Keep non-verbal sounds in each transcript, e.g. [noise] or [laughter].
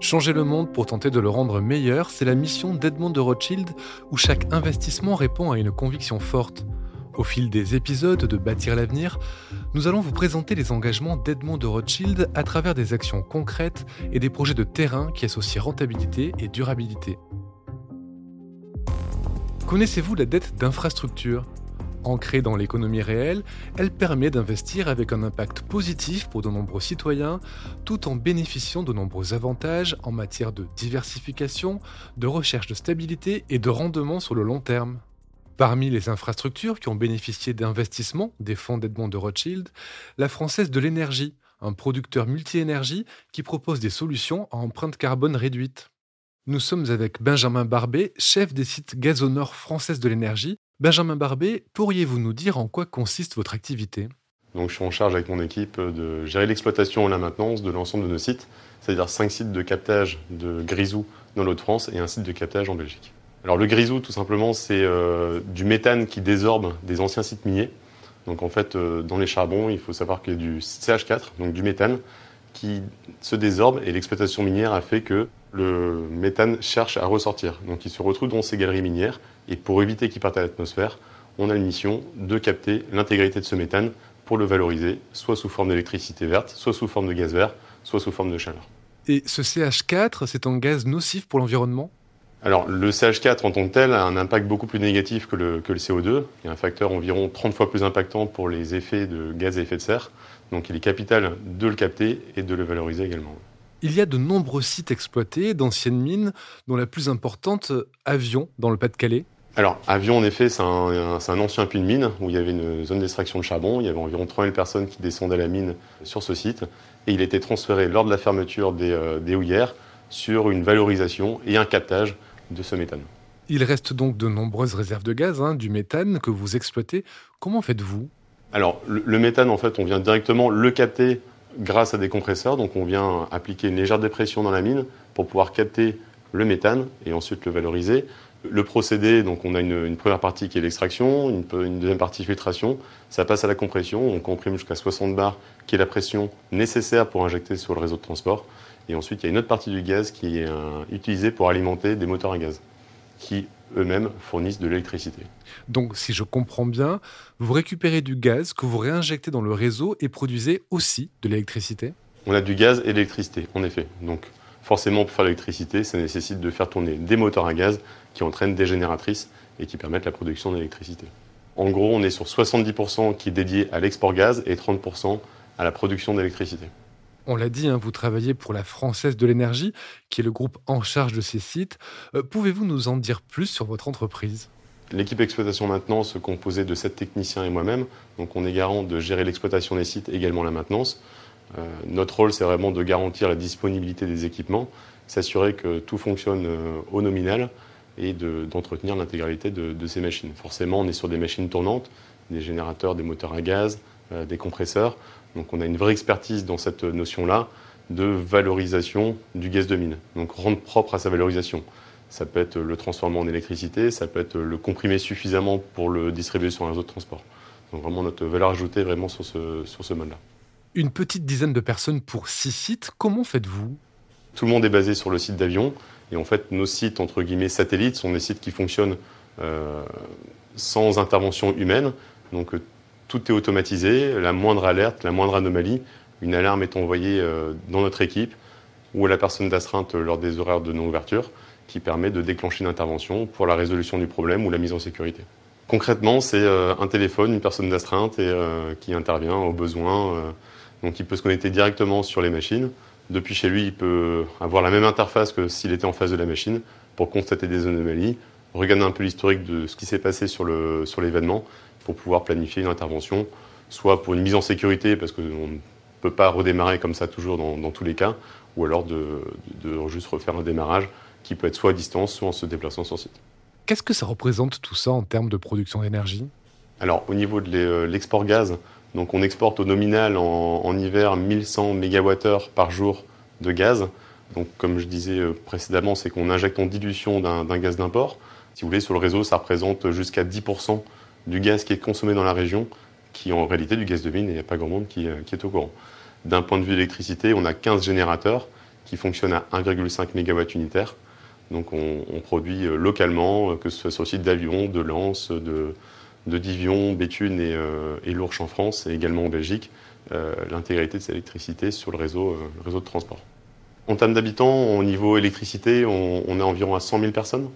Changer le monde pour tenter de le rendre meilleur, c'est la mission d'Edmond de Rothschild où chaque investissement répond à une conviction forte. Au fil des épisodes de Bâtir l'avenir, nous allons vous présenter les engagements d'Edmond de Rothschild à travers des actions concrètes et des projets de terrain qui associent rentabilité et durabilité. Connaissez-vous la dette d'infrastructure? Ancrée dans l'économie réelle, elle permet d'investir avec un impact positif pour de nombreux citoyens, tout en bénéficiant de nombreux avantages en matière de diversification, de recherche de stabilité et de rendement sur le long terme. Parmi les infrastructures qui ont bénéficié d'investissements des fonds d'Edmond de Rothschild, la Française de l'énergie, un producteur multi-énergie qui propose des solutions à empreinte carbone réduite. Nous sommes avec Benjamin Barbet, chef des sites Gazonor Française de l'énergie, Benjamin Barbet, pourriez-vous nous dire en quoi consiste votre activité? Je suis en charge avec mon équipe de gérer l'exploitation et la maintenance de l'ensemble de nos sites, c'est-à-dire 5 sites de captage de grisou dans l'Hauts de France et un site de captage en Belgique. Alors le grisou, tout simplement, c'est euh, du méthane qui désorbe des anciens sites miniers. Donc en fait, euh, dans les charbons, il faut savoir qu'il y a du CH4, donc du méthane, qui se désorbe et l'exploitation minière a fait que le méthane cherche à ressortir. Donc il se retrouve dans ces galeries minières et pour éviter qu'il parte à l'atmosphère, on a une mission de capter l'intégralité de ce méthane pour le valoriser, soit sous forme d'électricité verte, soit sous forme de gaz vert, soit sous forme de chaleur. Et ce CH4, c'est un gaz nocif pour l'environnement? Alors, le CH4 en tant que tel a un impact beaucoup plus négatif que le, que le CO2. Il y a un facteur environ 30 fois plus impactant pour les effets de gaz à effet de serre. Donc, il est capital de le capter et de le valoriser également. Il y a de nombreux sites exploités d'anciennes mines, dont la plus importante, Avion, dans le Pas-de-Calais. Alors, Avion, en effet, c'est un, ancien puits de mine où il y avait une zone d'extraction de charbon. Il y avait environ 3000 personnes qui descendaient à la mine sur ce site. Et il a été transféré lors de la fermeture des, euh, des houillères sur une valorisation et un captage de ce méthane. Il reste donc de nombreuses réserves de gaz, hein, du méthane que vous exploitez. Comment faites-vous? Alors, le, méthane, en fait, on vient directement le capter grâce à des compresseurs. Donc, on vient appliquer une légère dépression dans la mine pour pouvoir capter le méthane et ensuite le valoriser. Le procédé, donc on a une, première partie qui est l'extraction, une, deuxième partie filtration. Ça passe à la compression, on comprime jusqu'à 60 bars, qui est la pression nécessaire pour injecter sur le réseau de transport. Et ensuite, il y a une autre partie du gaz qui est euh, utilisée pour alimenter des moteurs à gaz, qui eux-mêmes fournissent de l'électricité. Donc, si je comprends bien, vous récupérez du gaz que vous réinjectez dans le réseau et produisez aussi de l'électricité? On a du gaz et de l'électricité, en effet. Donc, forcément, pour faire l'électricité, ça nécessite de faire tourner des moteurs à gaz qui entraînent des génératrices et qui permettent la production d'électricité. En gros, on est sur 70% qui est dédié à l'export gaz et 30% à la production d'électricité. On l'a dit, hein, vous travaillez pour la Française de l'énergie, qui est le groupe en charge de ces sites. Euh, pouvez-vous nous en dire plus sur votre entreprise? L'équipe exploitation maintenance composée de sept techniciens et moi-même. Donc on est garant de gérer l'exploitation des sites, également la maintenance. Euh, notre rôle, c'est vraiment de garantir la disponibilité des équipements, s'assurer que tout fonctionne euh, au nominal et d'entretenir l'intégralité de, ces machines. Forcément, on est sur des machines tournantes, des générateurs, des moteurs à gaz, des compresseurs. Donc on a une vraie expertise dans cette notion-là de valorisation du gaz de mine, donc rendre propre à sa valorisation. Ça peut être le transformer en électricité, ça peut être le comprimer suffisamment pour le distribuer sur un réseau de transport. Donc vraiment notre valeur ajoutée vraiment sur ce, sur ce mode-là. Une petite dizaine de personnes pour six sites, comment faites-vous? Tout le monde est basé sur le site d'avion. Et en fait, nos sites, entre guillemets, satellites, sont des sites qui fonctionnent euh, sans intervention humaine. Donc tout est automatisé, la moindre alerte, la moindre anomalie, une alarme est envoyée euh, dans notre équipe ou à la personne d'astreinte lors des horaires de non-ouverture qui permet de déclencher une intervention pour la résolution du problème ou la mise en sécurité. Concrètement, c'est euh, un téléphone, une personne d'astreinte euh, qui intervient au besoin. donc il peut se connecter directement sur les machines. Depuis chez lui, il peut avoir la même interface que s'il était en face de la machine pour constater des anomalies, regarder un peu l'historique de ce qui s'est passé sur l'événement pour pouvoir planifier une intervention, soit pour une mise en sécurité, parce qu'on ne peut pas redémarrer comme ça toujours dans, tous les cas, ou alors de, juste refaire un démarrage qui peut être soit à distance, soit en se déplaçant sur site. Qu'est-ce que ça représente tout ça en termes de production d'énergie? Alors au niveau de euh, l'export gaz, donc on exporte au nominal en, hiver 1100 MWh par jour de gaz. Donc comme je disais euh, précédemment, c'est qu'on injecte en dilution d'un gaz d'import. Si vous voulez, sur le réseau, ça représente jusqu'à 10% du gaz qui est consommé dans la région, qui en réalité du gaz de mine, et il n'y a pas grand monde qui, euh, est au courant. D'un point de vue électricité, on a 15 générateurs qui fonctionne à 1,5 MW unitaire. Donc on, produit euh, localement, que ce soit sur d'Avion, de Lens, de, Divion, Béthune et, et Lourches en France et également en Belgique, l'intégralité de cette électricité sur le réseau, réseau de transport. En termes d'habitants, au niveau électricité, on, on est environ à 100 000 personnes.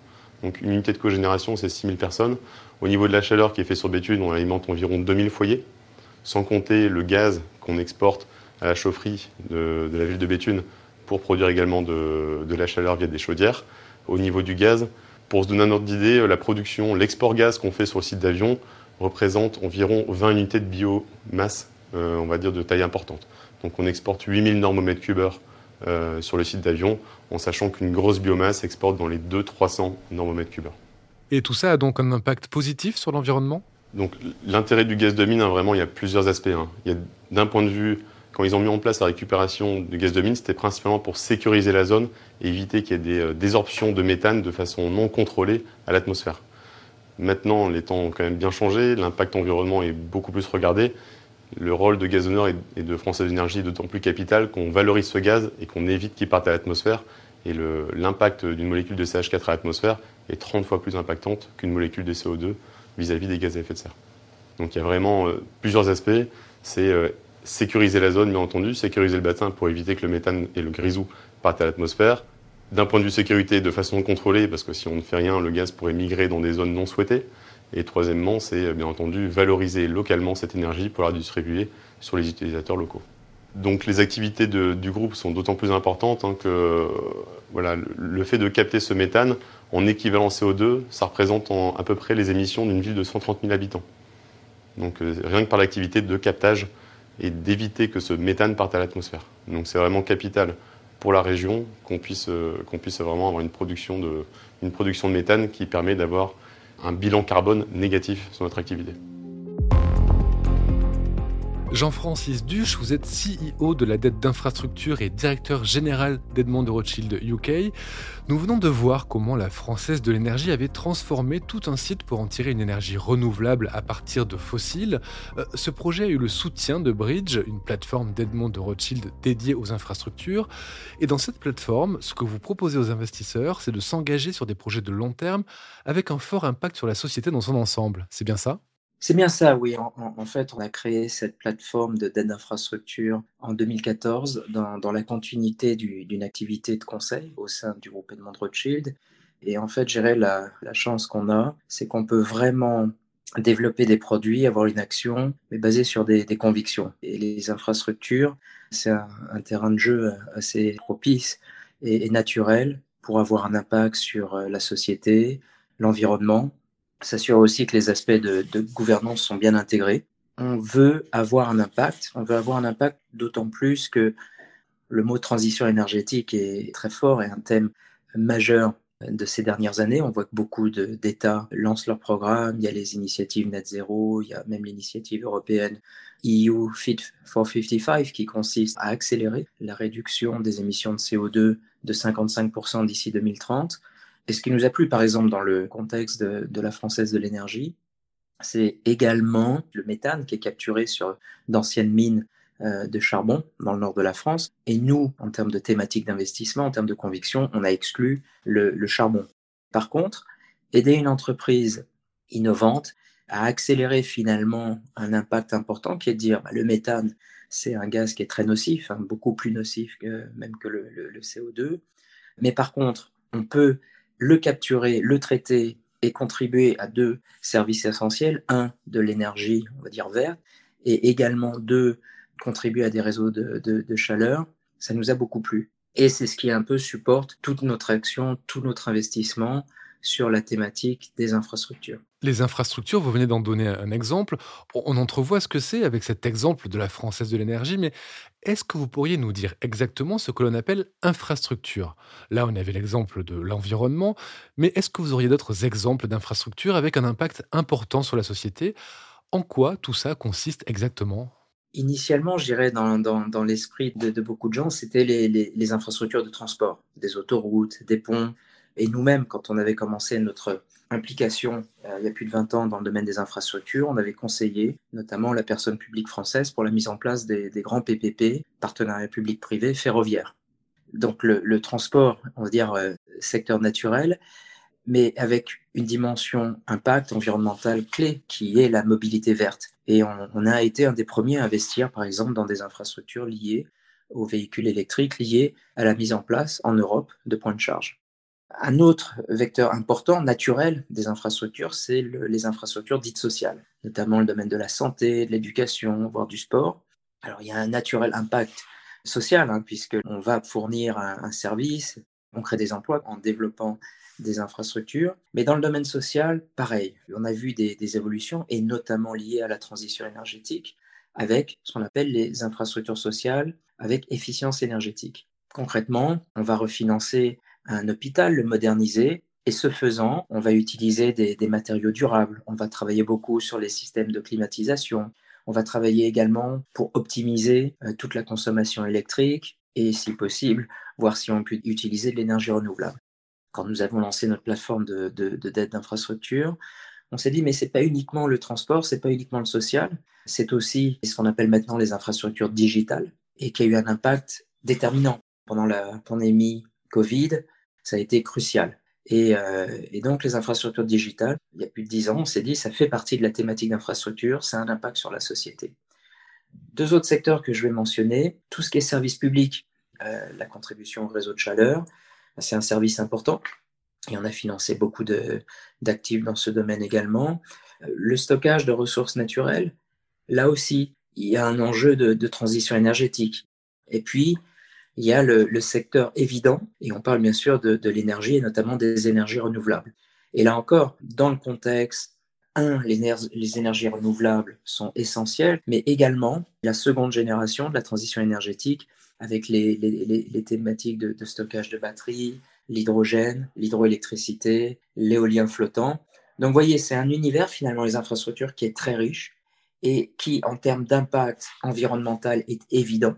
Donc une unité de cogénération, c'est 6000 personnes. Au niveau de la chaleur qui est fait sur Béthune, on alimente environ 2000 foyers, sans compter le gaz qu'on exporte à la chaufferie de, la ville de Béthune pour produire également de, la chaleur via des chaudières. Au niveau du gaz, pour se donner un ordre d'idée, la production, l'export gaz qu'on fait sur le site d'Avion représente environ 20 unités de biomasse, euh, on va dire de taille importante. Donc on exporte 8000 normomètres cubes euh, sur le site d'avion, en sachant qu'une grosse biomasse exporte dans les 200-300 normomètres cubes. Et tout ça a donc un impact positif sur l'environnement? Donc l'intérêt du gaz de mine, hein, vraiment, il y a plusieurs aspects. Hein. Il y a d'un point de vue, quand ils ont mis en place la récupération du gaz de mine, c'était principalement pour sécuriser la zone et éviter qu'il y ait des euh, désorptions de méthane de façon non contrôlée à l'atmosphère. Maintenant, les temps ont quand même bien changé, l'impact environnement est beaucoup plus regardé le rôle de gazonneur et de Française Énergie est d'autant plus capital qu'on valorise ce gaz et qu'on évite qu'il parte à l'atmosphère. Et l'impact d'une molécule de CH4 à l'atmosphère est 30 fois plus impactante qu'une molécule de CO2 vis-à-vis des gaz à effet de serre. Donc il y a vraiment euh, plusieurs aspects. C'est euh, sécuriser la zone, bien entendu, sécuriser le bassin pour éviter que le méthane et le grisou partent à l'atmosphère. D'un point de vue sécurité, de façon contrôlée, parce que si on ne fait rien, le gaz pourrait migrer dans des zones non souhaitées. Et troisièmement, c'est bien entendu valoriser localement cette énergie pour la distribuer sur les utilisateurs locaux. Donc les activités du groupe sont d'autant plus importantes hein, que voilà, le fait de capter ce méthane en équivalent CO2, ça représente à peu près les émissions d'une ville de 130 000 habitants. Donc euh, rien que par l'activité de captage et d'éviter que ce méthane parte à l'atmosphère. Donc c'est vraiment capital pour la région qu'on puisse, euh, qu'on puisse vraiment avoir une production, de, une production de méthane qui permet d'avoir un bilan carbone négatif sur notre activité. Jean-Francis Duche, vous êtes CEO de la dette d'infrastructure et directeur général d'Edmond de Rothschild UK. Nous venons de voir comment la Française de l'énergie avait transformé tout un site pour en tirer une énergie renouvelable à partir de fossiles. Euh, ce projet a eu le soutien de Bridge, une plateforme d'Edmond de Rothschild dédiée aux infrastructures. Et dans cette plateforme, ce que vous proposez aux investisseurs, c'est de s'engager sur des projets de long terme avec un fort impact sur la société dans son ensemble. C'est bien ça? C'est bien ça, oui. En, fait, on a créé cette plateforme de d'aide d'infrastructure en 2014 dans, la continuité d'une activité de conseil au sein du groupe Edmond Rothschild. Et en fait, gérer la, la chance qu'on a, c'est qu'on peut vraiment développer des produits, avoir une action, mais basée sur des, convictions. Et les infrastructures, c'est un, terrain de jeu assez propice et naturel pour avoir un impact sur euh, la société, l'environnement s'assurer aussi que les aspects de, gouvernance sont bien intégrés. On veut avoir un impact, on veut avoir un impact d'autant plus que le mot transition énergétique est très fort et un thème majeur de ces dernières années. On voit que beaucoup d'États lancent leurs programmes, il y a les initiatives Net Zero, il y a même l'initiative européenne EU Fit for 55 qui consiste à accélérer la réduction des émissions de CO2 de 55% d'ici 2030 et ce qui nous a plu, par exemple, dans le contexte de, la Française de l'énergie, c'est également le méthane qui est capturé sur d'anciennes mines euh, de charbon dans le nord de la France. Et nous, en termes de thématique d'investissement, en termes de conviction, on a exclu le, charbon. Par contre, aider une entreprise innovante à accélérer finalement un impact important qui est de dire bah, le méthane, c'est un gaz qui est très nocif, hein, beaucoup plus nocif même que le CO2. Mais par contre, on peut le capturer, le traiter et contribuer à deux services essentiels. Un, de l'énergie, on va dire verte, et également deux, contribuer à des réseaux de, chaleur. Ça nous a beaucoup plu. Et c'est ce qui un peu supporte toute notre action, tout notre investissement sur la thématique des infrastructures. Les infrastructures, vous venez d'en donner un exemple. On entrevoit ce que c'est avec cet exemple de la Française de l'énergie, mais est-ce que vous pourriez nous dire exactement ce que l'on appelle infrastructure? Là, on avait l'exemple de l'environnement, mais est-ce que vous auriez d'autres exemples d'infrastructures avec un impact important sur la société? En quoi tout ça consiste exactement? Initialement, je dirais, dans, dans, l'esprit de, beaucoup de gens, c'était les, les infrastructures de transport, des autoroutes, des ponts, et nous-mêmes, quand on avait commencé notre implication euh, il y a plus de 20 ans dans le domaine des infrastructures, on avait conseillé notamment la personne publique française pour la mise en place des, grands PPP, partenariats publics-privés ferroviaires. donc le, transport, on va dire euh, secteur naturel, mais avec une dimension impact environnemental clé qui est la mobilité verte. Et on, a été un des premiers à investir, par exemple, dans des infrastructures liées aux véhicules électriques, liées à la mise en place en Europe de points de charge. Un autre vecteur important, naturel des infrastructures, c'est les infrastructures dites sociales, notamment le domaine de la santé, de l'éducation, voire du sport. Alors il y a un naturel impact social, hein, puisqu'on va fournir un, service, on crée des emplois en développant des infrastructures. Mais dans le domaine social, pareil, on a vu des, des évolutions, et notamment liées à la transition énergétique, avec ce qu'on appelle les infrastructures sociales avec efficience énergétique. Concrètement, on va refinancer un hôpital, le moderniser, et ce faisant, on va utiliser des, matériaux durables. On va travailler beaucoup sur les systèmes de climatisation. On va travailler également pour optimiser euh, toute la consommation électrique et, si possible, voir si on peut utiliser de l'énergie renouvelable. Quand nous avons lancé notre plateforme de, dette d'infrastructure, on s'est dit mais c'est pas uniquement le transport, c'est pas uniquement le social, c'est aussi ce qu'on appelle maintenant les infrastructures digitales et qui a eu un impact déterminant pendant la pandémie Covid, ça a été crucial. Euh, et, donc les infrastructures digitales, il y a plus de dix ans, on s'est dit, ça fait partie de la thématique d'infrastructure, ça a un impact sur la société. Deux autres secteurs que je vais mentionner, tout ce qui est service public, euh, la contribution au réseau de chaleur, c'est un service important et on a financé beaucoup d'actifs dans ce domaine également. Le stockage de ressources naturelles, là aussi, il y a un enjeu de transition énergétique. Et puis, il y a le, secteur évident, et on parle bien sûr de, l'énergie et notamment des énergies renouvelables. Et là encore, dans le contexte, un, les, énergies renouvelables sont essentielles, mais également la seconde génération de la transition énergétique avec les, les, thématiques de, de, stockage de batteries, l'hydrogène, l'hydroélectricité, l'éolien flottant. Donc vous voyez, c'est un univers finalement, les infrastructures, qui est très riche et qui, en termes d'impact environnemental, est évident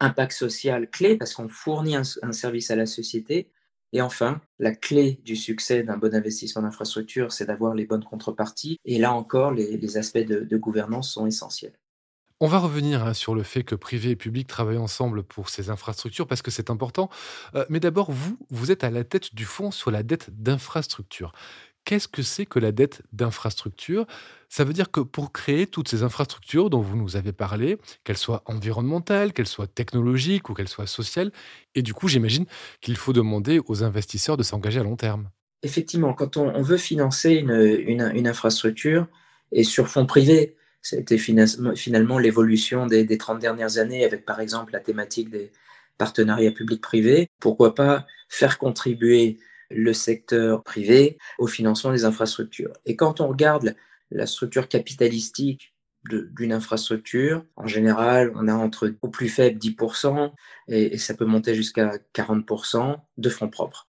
impact social clé parce qu'on fournit un, service à la société. Et enfin, la clé du succès d'un bon investissement d'infrastructure, c'est d'avoir les bonnes contreparties. Et là encore, les, aspects de, gouvernance sont essentiels. On va revenir hein, sur le fait que privé et public travaillent ensemble pour ces infrastructures parce que c'est important. Euh, mais d'abord, vous, vous êtes à la tête du fonds sur la dette d'infrastructure. Qu'est-ce que c'est que la dette d'infrastructure? Ça veut dire que pour créer toutes ces infrastructures dont vous nous avez parlé, qu'elles soient environnementales, qu'elles soient technologiques ou qu'elles soient sociales, et du coup j'imagine qu'il faut demander aux investisseurs de s'engager à long terme. Effectivement, quand on, veut financer une, infrastructure, et sur fonds privés, été finalement l'évolution des, des 30 dernières années avec par exemple la thématique des partenariats publics-privés, pourquoi pas faire contribuer le secteur privé au financement des infrastructures. Et quand on regarde la structure capitalistique d'une infrastructure, en général, on a entre au plus faible 10% et, ça peut monter jusqu'à 40% de fonds propres.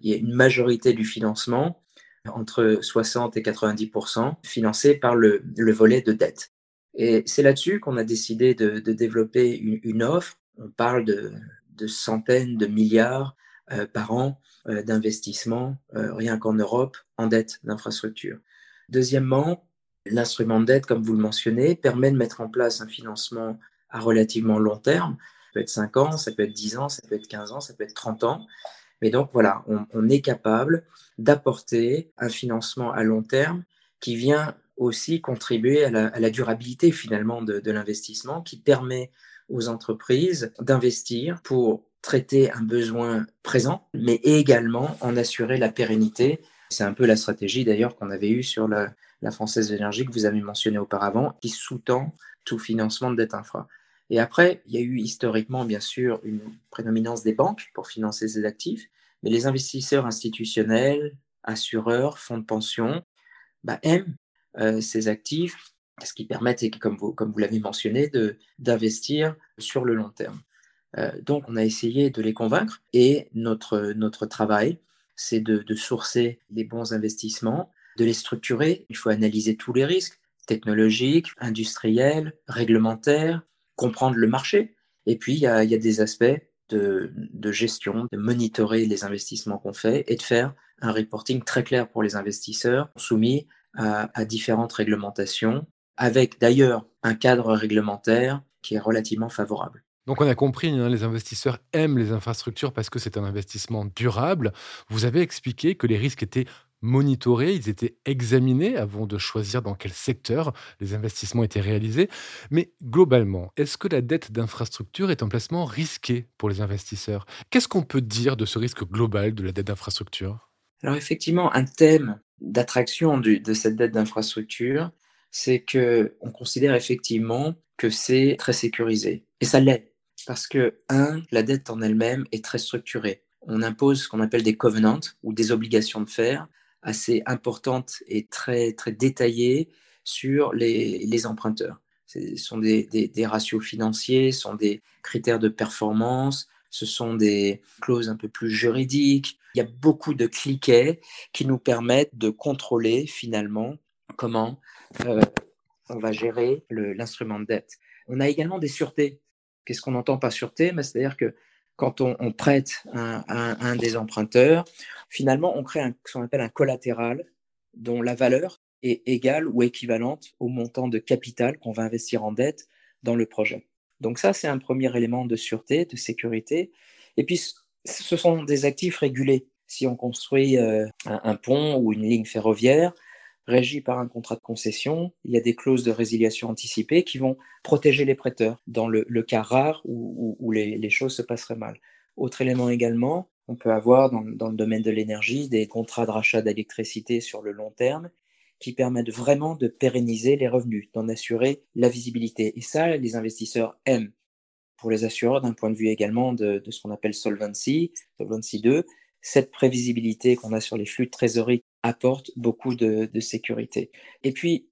Il y a une majorité du financement, entre 60 et 90%, financé par le, volet de dette. Et c'est là-dessus qu'on a décidé de, développer une, offre. On parle de, de centaines de milliards euh, par an euh, d'investissement, euh, rien qu'en Europe, en dette d'infrastructure. Deuxièmement, l'instrument de dette, comme vous le mentionnez, permet de mettre en place un financement à relativement long terme. Ça peut être 5 ans, ça peut être 10 ans, ça peut être 15 ans, ça peut être 30 ans. Mais donc voilà, on, est capable d'apporter un financement à long terme qui vient aussi contribuer à la, durabilité finalement de, de l'investissement, qui permet aux entreprises d'investir pour traiter un besoin présent, mais également en assurer la pérennité. C'est un peu la stratégie d'ailleurs qu'on avait eue sur la, Française d'énergie que vous avez mentionné auparavant, qui sous-tend tout financement de dette infra. Et après, il y a eu historiquement, bien sûr, une prédominance des banques pour financer ces actifs, mais les investisseurs institutionnels, assureurs, fonds de pension, bah, aiment euh, ces actifs, ce qui permet, comme vous, comme vous l'avez mentionné, d'investir sur le long terme. Euh, donc, on a essayé de les convaincre et notre, notre travail, c'est de, sourcer les bons investissements, de les structurer. Il faut analyser tous les risques technologiques, industriels, réglementaires, comprendre le marché. Et puis, il y a, des aspects de, de, gestion, de monitorer les investissements qu'on fait et de faire un reporting très clair pour les investisseurs soumis à différentes réglementations, avec d'ailleurs un cadre réglementaire qui est relativement favorable. Donc on a compris, hein, les investisseurs aiment les infrastructures parce que c'est un investissement durable. Vous avez expliqué que les risques étaient monitorés, ils étaient examinés avant de choisir dans quel secteur les investissements étaient réalisés. Mais globalement, est-ce que la dette d'infrastructure est un placement risqué pour les investisseurs? Qu'est-ce qu'on peut dire de ce risque global de la dette d'infrastructure? Alors effectivement, un thème d'attraction de cette dette d'infrastructure, c'est que on considère effectivement que c'est très sécurisé. Et ça l'est. Parce que, un, la dette en elle-même est très structurée. On impose ce qu'on appelle des covenants ou des obligations de faire assez importantes et très, très détaillées sur les, emprunteurs. Ce sont des, des, ratios financiers, ce sont des critères de performance, ce sont des clauses un peu plus juridiques. Il y a beaucoup de cliquets qui nous permettent de contrôler finalement comment euh, on va gérer l'instrument de dette. On a également des sûretés. Qu'est-ce qu'on entend par sûreté C'est-à-dire que quand on, prête à un, des emprunteurs, finalement, on crée ce qu'on appelle un collatéral dont la valeur est égale ou équivalente au montant de capital qu'on va investir en dette dans le projet. Donc ça, c'est un premier élément de sûreté, de sécurité. Et puis, ce sont des actifs régulés. Si on construit euh, un, pont ou une ligne ferroviaire, régi par un contrat de concession, il y a des clauses de résiliation anticipée qui vont protéger les prêteurs dans le, cas rare où, les, choses se passeraient mal. Autre élément également, on peut avoir dans, le domaine de l'énergie des contrats de rachat d'électricité sur le long terme qui permettent vraiment de pérenniser les revenus, d'en assurer la visibilité. Et ça, les investisseurs aiment. Pour les assureurs, d'un point de vue également de, de ce qu'on appelle Solvency, Solvency 2, cette prévisibilité qu'on a sur les flux de trésorerie apporte beaucoup de, sécurité. Et puis,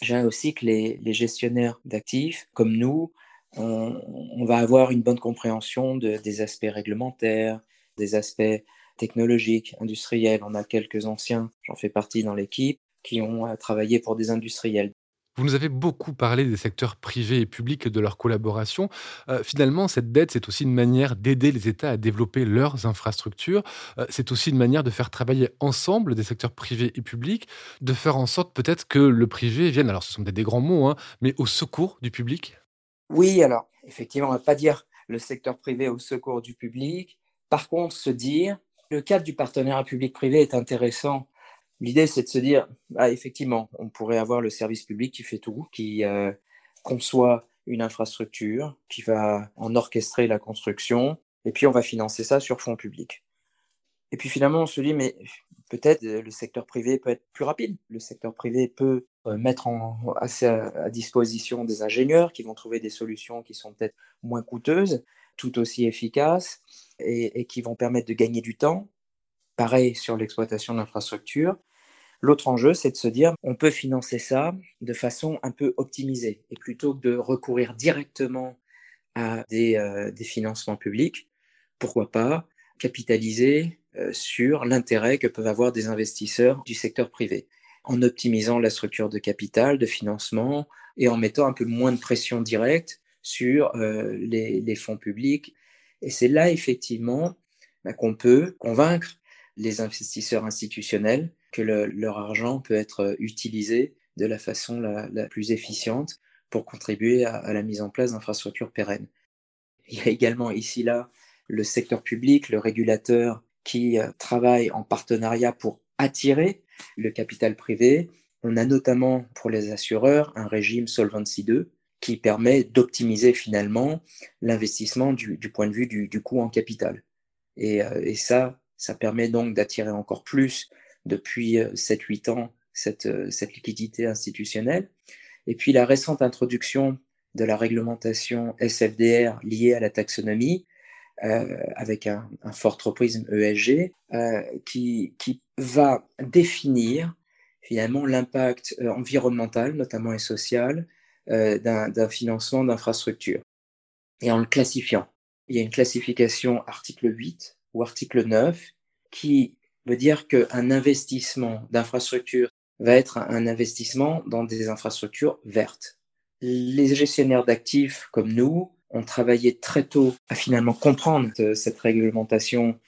j'ai aussi que les, gestionnaires d'actifs, comme nous, on, va avoir une bonne compréhension des aspects réglementaires, des aspects technologiques, industriels. On a quelques anciens, j'en fais partie dans l'équipe, qui ont euh, travaillé pour des industriels. Vous nous avez beaucoup parlé des secteurs privés et publics et de leur collaboration. Euh, finalement, cette dette, c'est aussi une manière d'aider les États à développer leurs infrastructures. Euh, c'est aussi une manière de faire travailler ensemble des secteurs privés et publics, de faire en sorte peut-être que le privé vienne, alors ce sont des, des grands mots, hein, mais au secours du public. Oui, alors effectivement, on ne va pas dire le secteur privé au secours du public. Par contre, se dire, le cadre du partenariat public-privé est intéressant L'idée, c'est de se dire, ah, effectivement, on pourrait avoir le service public qui fait tout, qui euh, conçoit une infrastructure, qui va en orchestrer la construction, et puis on va financer ça sur fonds publics. Et puis finalement, on se dit, mais peut-être le secteur privé peut être plus rapide. Le secteur privé peut euh, mettre à, disposition des ingénieurs qui vont trouver des solutions qui sont peut-être moins coûteuses, tout aussi efficaces, et, et qui vont permettre de gagner du temps. Pareil sur l'exploitation de l'infrastructure. L'autre enjeu, c'est de se dire, on peut financer ça de façon un peu optimisée. Et plutôt que de recourir directement à des, euh, financements publics, pourquoi pas capitaliser euh, sur l'intérêt que peuvent avoir des investisseurs du secteur privé, en optimisant la structure de capital, de financement, et en mettant un peu moins de pression directe sur euh, les, fonds publics. Et c'est là, effectivement, bah, qu'on peut convaincre les investisseurs institutionnels que leur argent peut être euh, utilisé de la façon la, plus efficiente pour contribuer à, la mise en place d'infrastructures pérennes. Il y a également ici là le secteur public, le régulateur qui euh, travaille en partenariat pour attirer le capital privé. On a notamment pour les assureurs un régime Solvency 2 qui permet d'optimiser finalement l'investissement du, point de vue du, coût en capital. Euh, et ça, ça permet donc d'attirer encore plus depuis 7-8 euh, ans cette, euh, cette liquidité institutionnelle. Et puis la récente introduction de la réglementation SFDR liée à la taxonomie, euh, avec un, fort tropisme ESG, qui, qui, va définir finalement l'impact environnemental, notamment et social, d'un financement d'infrastructures. Et en le classifiant, il y a une classification article 8 ou article 9 qui veut dire qu'un investissement d'infrastructure va être un investissement dans des infrastructures vertes. Les gestionnaires d'actifs comme nous ont travaillé très tôt à finalement comprendre cette réglementation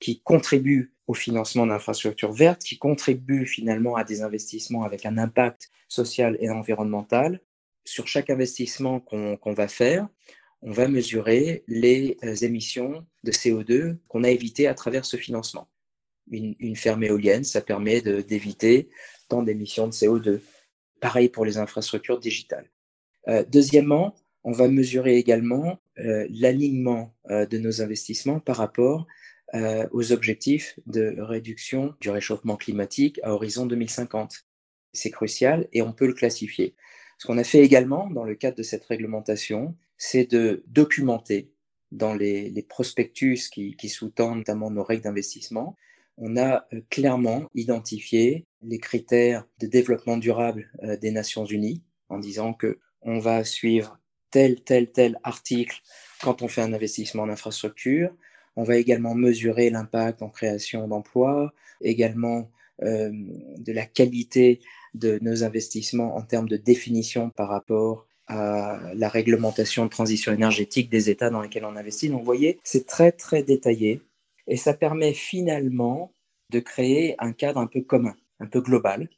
qui contribue au financement d'infrastructures vertes, qui contribue finalement à des investissements avec un impact social et environnemental. Sur chaque investissement qu'on va faire, on va mesurer les euh, émissions de CO2 qu'on a évitées à travers ce financement. Une, ferme éolienne, ça permet d'éviter tant d'émissions de CO2. Pareil pour les infrastructures digitales. Euh, deuxièmement, on va mesurer également euh, l'alignement de nos investissements par rapport aux objectifs de réduction du réchauffement climatique à horizon 2050. C'est crucial et on peut le classifier. Ce qu'on a fait également dans le cadre de cette réglementation, c'est de documenter dans les, prospectus qui, sous-tendent notamment nos règles d'investissement, on a euh, clairement identifié les critères de développement durable euh, des Nations Unies en disant que on va suivre tel, tel, tel article quand on fait un investissement en infrastructure. On va également mesurer l'impact en création d'emplois, également euh, de la qualité de nos investissements en termes de définition par rapport à la réglementation de transition énergétique des États dans lesquels on investit. Donc vous voyez, c'est très très détaillé et ça permet finalement de créer un cadre un peu commun, un peu global,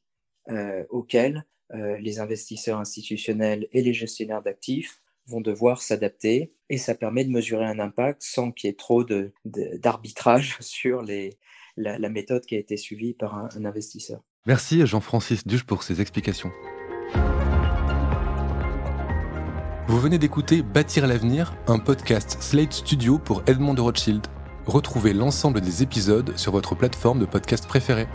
euh, auquel euh, les investisseurs institutionnels et les gestionnaires d'actifs vont devoir s'adapter et ça permet de mesurer un impact sans qu'il y ait trop d'arbitrage [laughs] sur les, la, méthode qui a été suivie par un investisseur. Merci Jean-Francis Duche pour ces explications. Vous venez d'écouter Bâtir l'avenir, un podcast Slate Studio pour Edmond de Rothschild. Retrouvez l'ensemble des épisodes sur votre plateforme de podcast préférée.